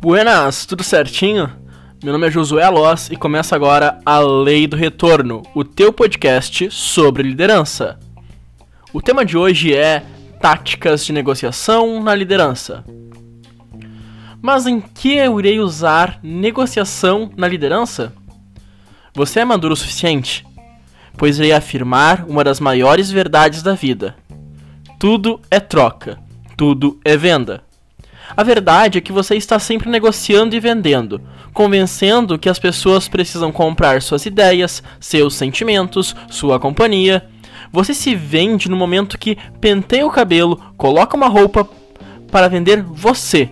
Buenas, tudo certinho? Meu nome é Josué Aloz e começa agora a Lei do Retorno, o teu podcast sobre liderança. O tema de hoje é táticas de negociação na liderança. Mas em que eu irei usar negociação na liderança? Você é maduro o suficiente? Pois irei afirmar uma das maiores verdades da vida: tudo é troca, tudo é venda. A verdade é que você está sempre negociando e vendendo, convencendo que as pessoas precisam comprar suas ideias, seus sentimentos, sua companhia. Você se vende no momento que penteia o cabelo, coloca uma roupa para vender você.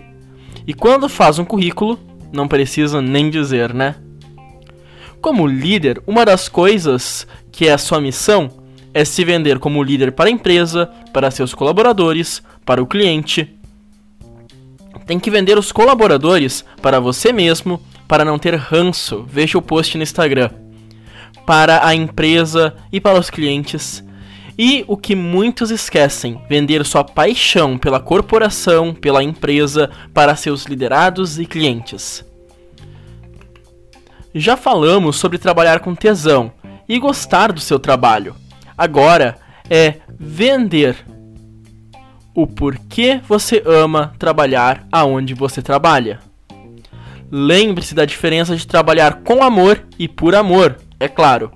E quando faz um currículo, não precisa nem dizer, né? Como líder, uma das coisas que é a sua missão é se vender como líder para a empresa, para seus colaboradores, para o cliente tem que vender os colaboradores para você mesmo, para não ter ranço. Veja o post no Instagram. Para a empresa e para os clientes. E o que muitos esquecem, vender sua paixão pela corporação, pela empresa, para seus liderados e clientes. Já falamos sobre trabalhar com tesão e gostar do seu trabalho. Agora é vender o porquê você ama trabalhar aonde você trabalha. Lembre-se da diferença de trabalhar com amor e por amor, é claro.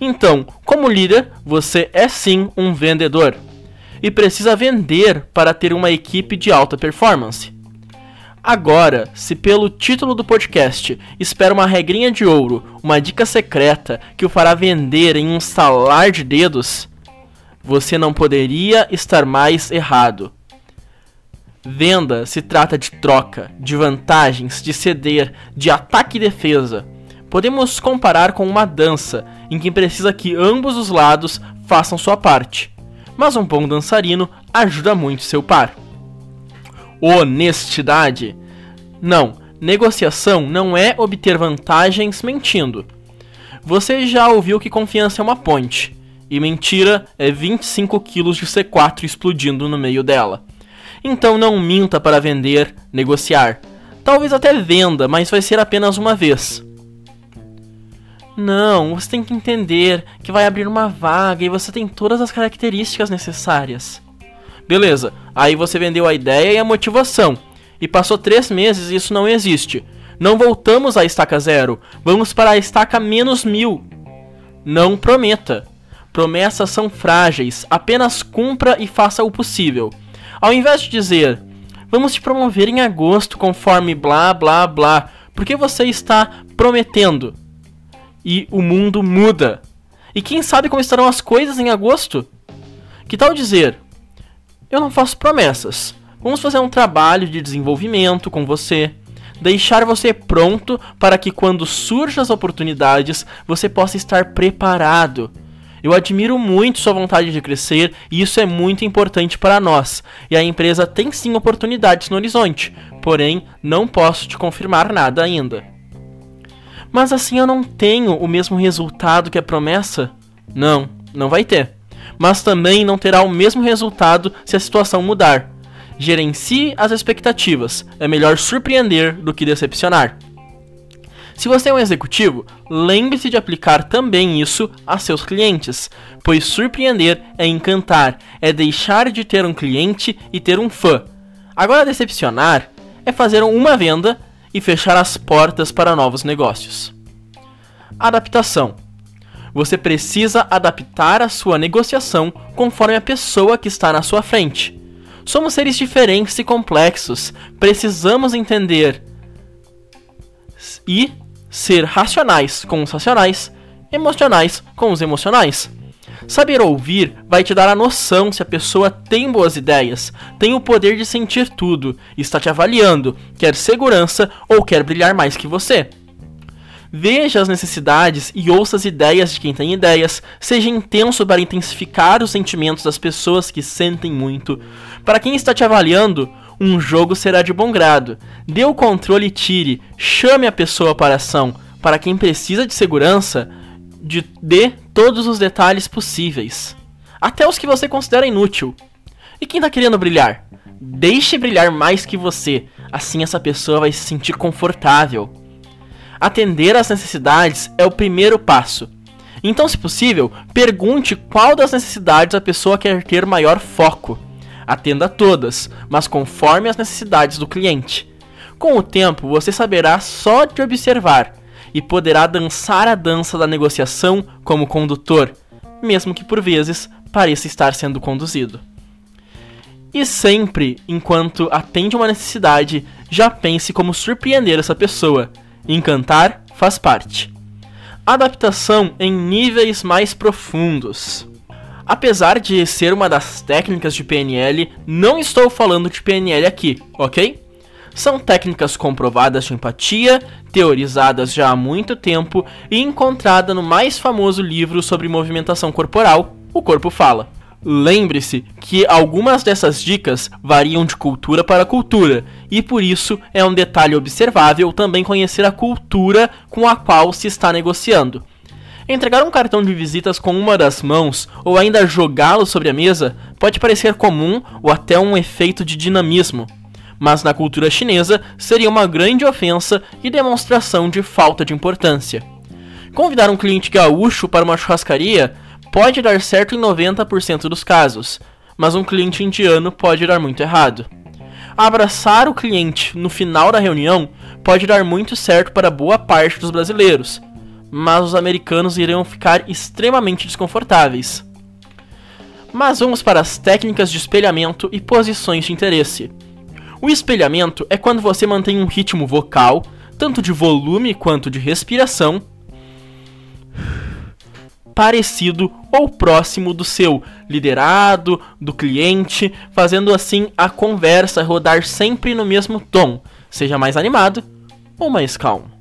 Então, como líder, você é sim um vendedor e precisa vender para ter uma equipe de alta performance. Agora, se pelo título do podcast espera uma regrinha de ouro, uma dica secreta que o fará vender em um salar de dedos, você não poderia estar mais errado. Venda se trata de troca, de vantagens, de ceder, de ataque e defesa. Podemos comparar com uma dança, em que precisa que ambos os lados façam sua parte. Mas um bom dançarino ajuda muito seu par. Honestidade. Não, negociação não é obter vantagens mentindo. Você já ouviu que confiança é uma ponte. E mentira é 25 quilos de C4 explodindo no meio dela. Então não minta para vender, negociar. Talvez até venda, mas vai ser apenas uma vez. Não, você tem que entender que vai abrir uma vaga e você tem todas as características necessárias. Beleza, aí você vendeu a ideia e a motivação. E passou três meses e isso não existe. Não voltamos à estaca zero, vamos para a estaca menos mil. Não prometa. Promessas são frágeis, apenas cumpra e faça o possível. Ao invés de dizer, vamos te promover em agosto conforme blá blá blá, porque você está prometendo. E o mundo muda. E quem sabe como estarão as coisas em agosto? Que tal dizer, eu não faço promessas. Vamos fazer um trabalho de desenvolvimento com você. Deixar você pronto para que quando surjam as oportunidades você possa estar preparado eu admiro muito sua vontade de crescer e isso é muito importante para nós. E a empresa tem sim oportunidades no horizonte, porém não posso te confirmar nada ainda. Mas assim eu não tenho o mesmo resultado que a promessa? Não, não vai ter. Mas também não terá o mesmo resultado se a situação mudar. Gerencie as expectativas. É melhor surpreender do que decepcionar. Se você é um executivo, lembre-se de aplicar também isso a seus clientes, pois surpreender é encantar, é deixar de ter um cliente e ter um fã. Agora, decepcionar é fazer uma venda e fechar as portas para novos negócios. Adaptação. Você precisa adaptar a sua negociação conforme a pessoa que está na sua frente. Somos seres diferentes e complexos, precisamos entender e ser racionais com os racionais, emocionais com os emocionais. Saber ouvir vai te dar a noção se a pessoa tem boas ideias, tem o poder de sentir tudo, está te avaliando, quer segurança ou quer brilhar mais que você. Veja as necessidades e ouça as ideias de quem tem ideias, seja intenso para intensificar os sentimentos das pessoas que sentem muito. Para quem está te avaliando, um jogo será de bom grado. Dê o controle e tire. Chame a pessoa para a ação. Para quem precisa de segurança, de, dê todos os detalhes possíveis. Até os que você considera inútil. E quem está querendo brilhar? Deixe brilhar mais que você. Assim essa pessoa vai se sentir confortável. Atender às necessidades é o primeiro passo. Então, se possível, pergunte qual das necessidades a pessoa quer ter maior foco. Atenda a todas, mas conforme as necessidades do cliente. Com o tempo, você saberá só de observar e poderá dançar a dança da negociação como condutor, mesmo que por vezes pareça estar sendo conduzido. E sempre, enquanto atende uma necessidade, já pense como surpreender essa pessoa. Encantar faz parte. Adaptação em níveis mais profundos. Apesar de ser uma das técnicas de PNL, não estou falando de PNL aqui, ok? São técnicas comprovadas de empatia, teorizadas já há muito tempo e encontrada no mais famoso livro sobre movimentação corporal, O Corpo Fala. Lembre-se que algumas dessas dicas variam de cultura para cultura, e por isso é um detalhe observável também conhecer a cultura com a qual se está negociando. Entregar um cartão de visitas com uma das mãos ou ainda jogá-lo sobre a mesa pode parecer comum ou até um efeito de dinamismo mas na cultura chinesa seria uma grande ofensa e demonstração de falta de importância. Convidar um cliente gaúcho para uma churrascaria pode dar certo em 90% dos casos, mas um cliente indiano pode dar muito errado. Abraçar o cliente no final da reunião pode dar muito certo para boa parte dos brasileiros, mas os americanos irão ficar extremamente desconfortáveis. Mas vamos para as técnicas de espelhamento e posições de interesse. O espelhamento é quando você mantém um ritmo vocal, tanto de volume quanto de respiração, parecido ou próximo do seu liderado, do cliente, fazendo assim a conversa rodar sempre no mesmo tom, seja mais animado ou mais calmo.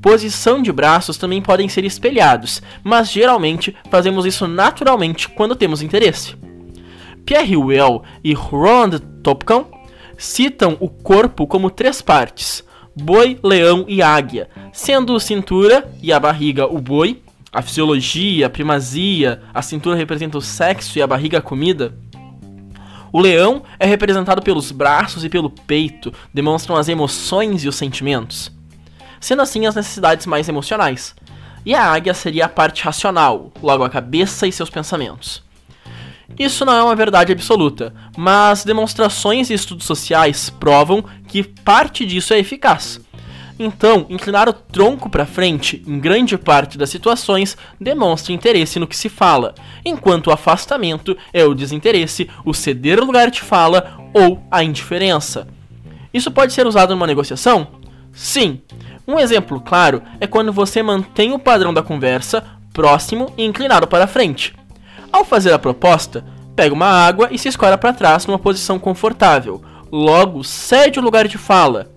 Posição de braços também podem ser espelhados, mas geralmente fazemos isso naturalmente quando temos interesse. Pierre Well e Roland Topkan citam o corpo como três partes: boi, leão e águia, sendo cintura e a barriga o boi, a fisiologia, a primazia, a cintura representa o sexo e a barriga a comida. O leão é representado pelos braços e pelo peito, demonstram as emoções e os sentimentos, sendo assim as necessidades mais emocionais. E a águia seria a parte racional, logo a cabeça e seus pensamentos. Isso não é uma verdade absoluta, mas demonstrações e estudos sociais provam que parte disso é eficaz. Então, inclinar o tronco para frente, em grande parte das situações, demonstra interesse no que se fala, enquanto o afastamento é o desinteresse, o ceder lugar de fala ou a indiferença. Isso pode ser usado numa negociação? Sim. Um exemplo claro é quando você mantém o padrão da conversa próximo e inclinado para frente. Ao fazer a proposta, pega uma água e se escora para trás numa posição confortável. Logo, cede o lugar de fala.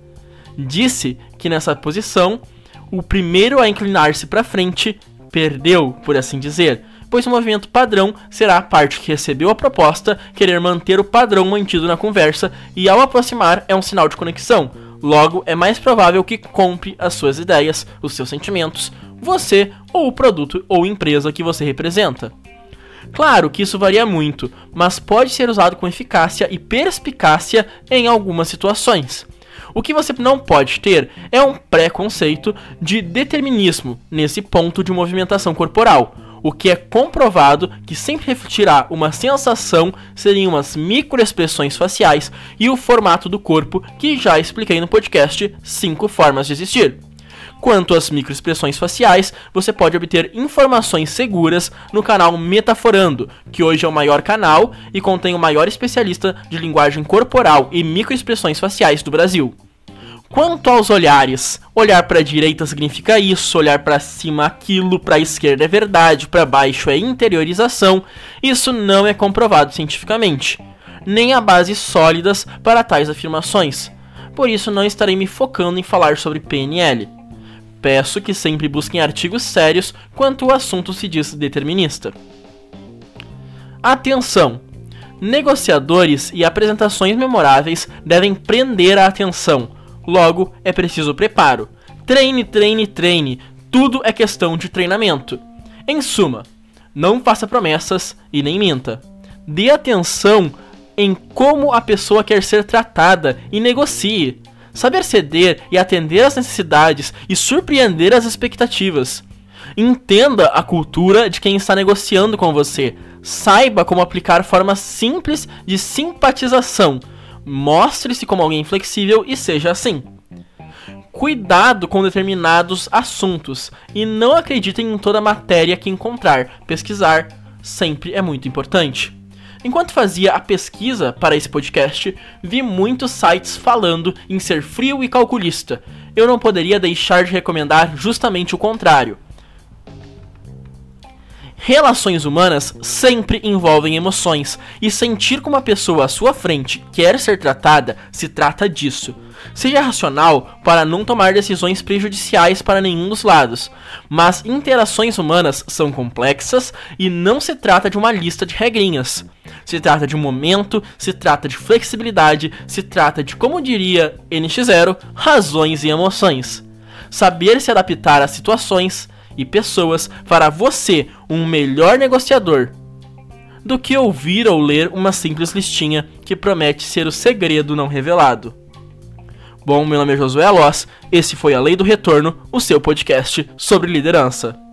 Disse que nessa posição, o primeiro a inclinar-se para frente perdeu, por assim dizer, pois o movimento padrão será a parte que recebeu a proposta querer manter o padrão mantido na conversa e ao aproximar é um sinal de conexão. Logo, é mais provável que compre as suas ideias, os seus sentimentos, você ou o produto ou empresa que você representa. Claro que isso varia muito, mas pode ser usado com eficácia e perspicácia em algumas situações. O que você não pode ter é um preconceito de determinismo nesse ponto de movimentação corporal. O que é comprovado que sempre refletirá uma sensação seriam umas microexpressões faciais e o formato do corpo que já expliquei no podcast 5 formas de existir. Quanto às microexpressões faciais, você pode obter informações seguras no canal Metaforando, que hoje é o maior canal e contém o maior especialista de linguagem corporal e microexpressões faciais do Brasil. Quanto aos olhares, olhar para a direita significa isso, olhar para cima aquilo, para a esquerda é verdade, para baixo é interiorização. Isso não é comprovado cientificamente, nem há bases sólidas para tais afirmações. Por isso não estarei me focando em falar sobre PNL peço que sempre busquem artigos sérios quanto o assunto se diz determinista. Atenção! Negociadores e apresentações memoráveis devem prender a atenção. Logo, é preciso preparo. Treine, treine, treine. Tudo é questão de treinamento. Em suma, não faça promessas e nem minta. Dê atenção em como a pessoa quer ser tratada e negocie. Saber ceder e atender às necessidades e surpreender as expectativas. Entenda a cultura de quem está negociando com você. Saiba como aplicar formas simples de simpatização. Mostre-se como alguém flexível e seja assim. Cuidado com determinados assuntos e não acreditem em toda matéria que encontrar. Pesquisar sempre é muito importante. Enquanto fazia a pesquisa para esse podcast, vi muitos sites falando em ser frio e calculista. Eu não poderia deixar de recomendar justamente o contrário. Relações humanas sempre envolvem emoções, e sentir como uma pessoa à sua frente quer ser tratada se trata disso. Seja racional para não tomar decisões prejudiciais para nenhum dos lados, mas interações humanas são complexas e não se trata de uma lista de regrinhas. Se trata de um momento, se trata de flexibilidade, se trata de, como diria NX0, razões e emoções. Saber se adaptar às situações e pessoas fará você um melhor negociador do que ouvir ou ler uma simples listinha que promete ser o segredo não revelado. Bom, meu nome é Josué Alós, esse foi A Lei do Retorno, o seu podcast sobre liderança.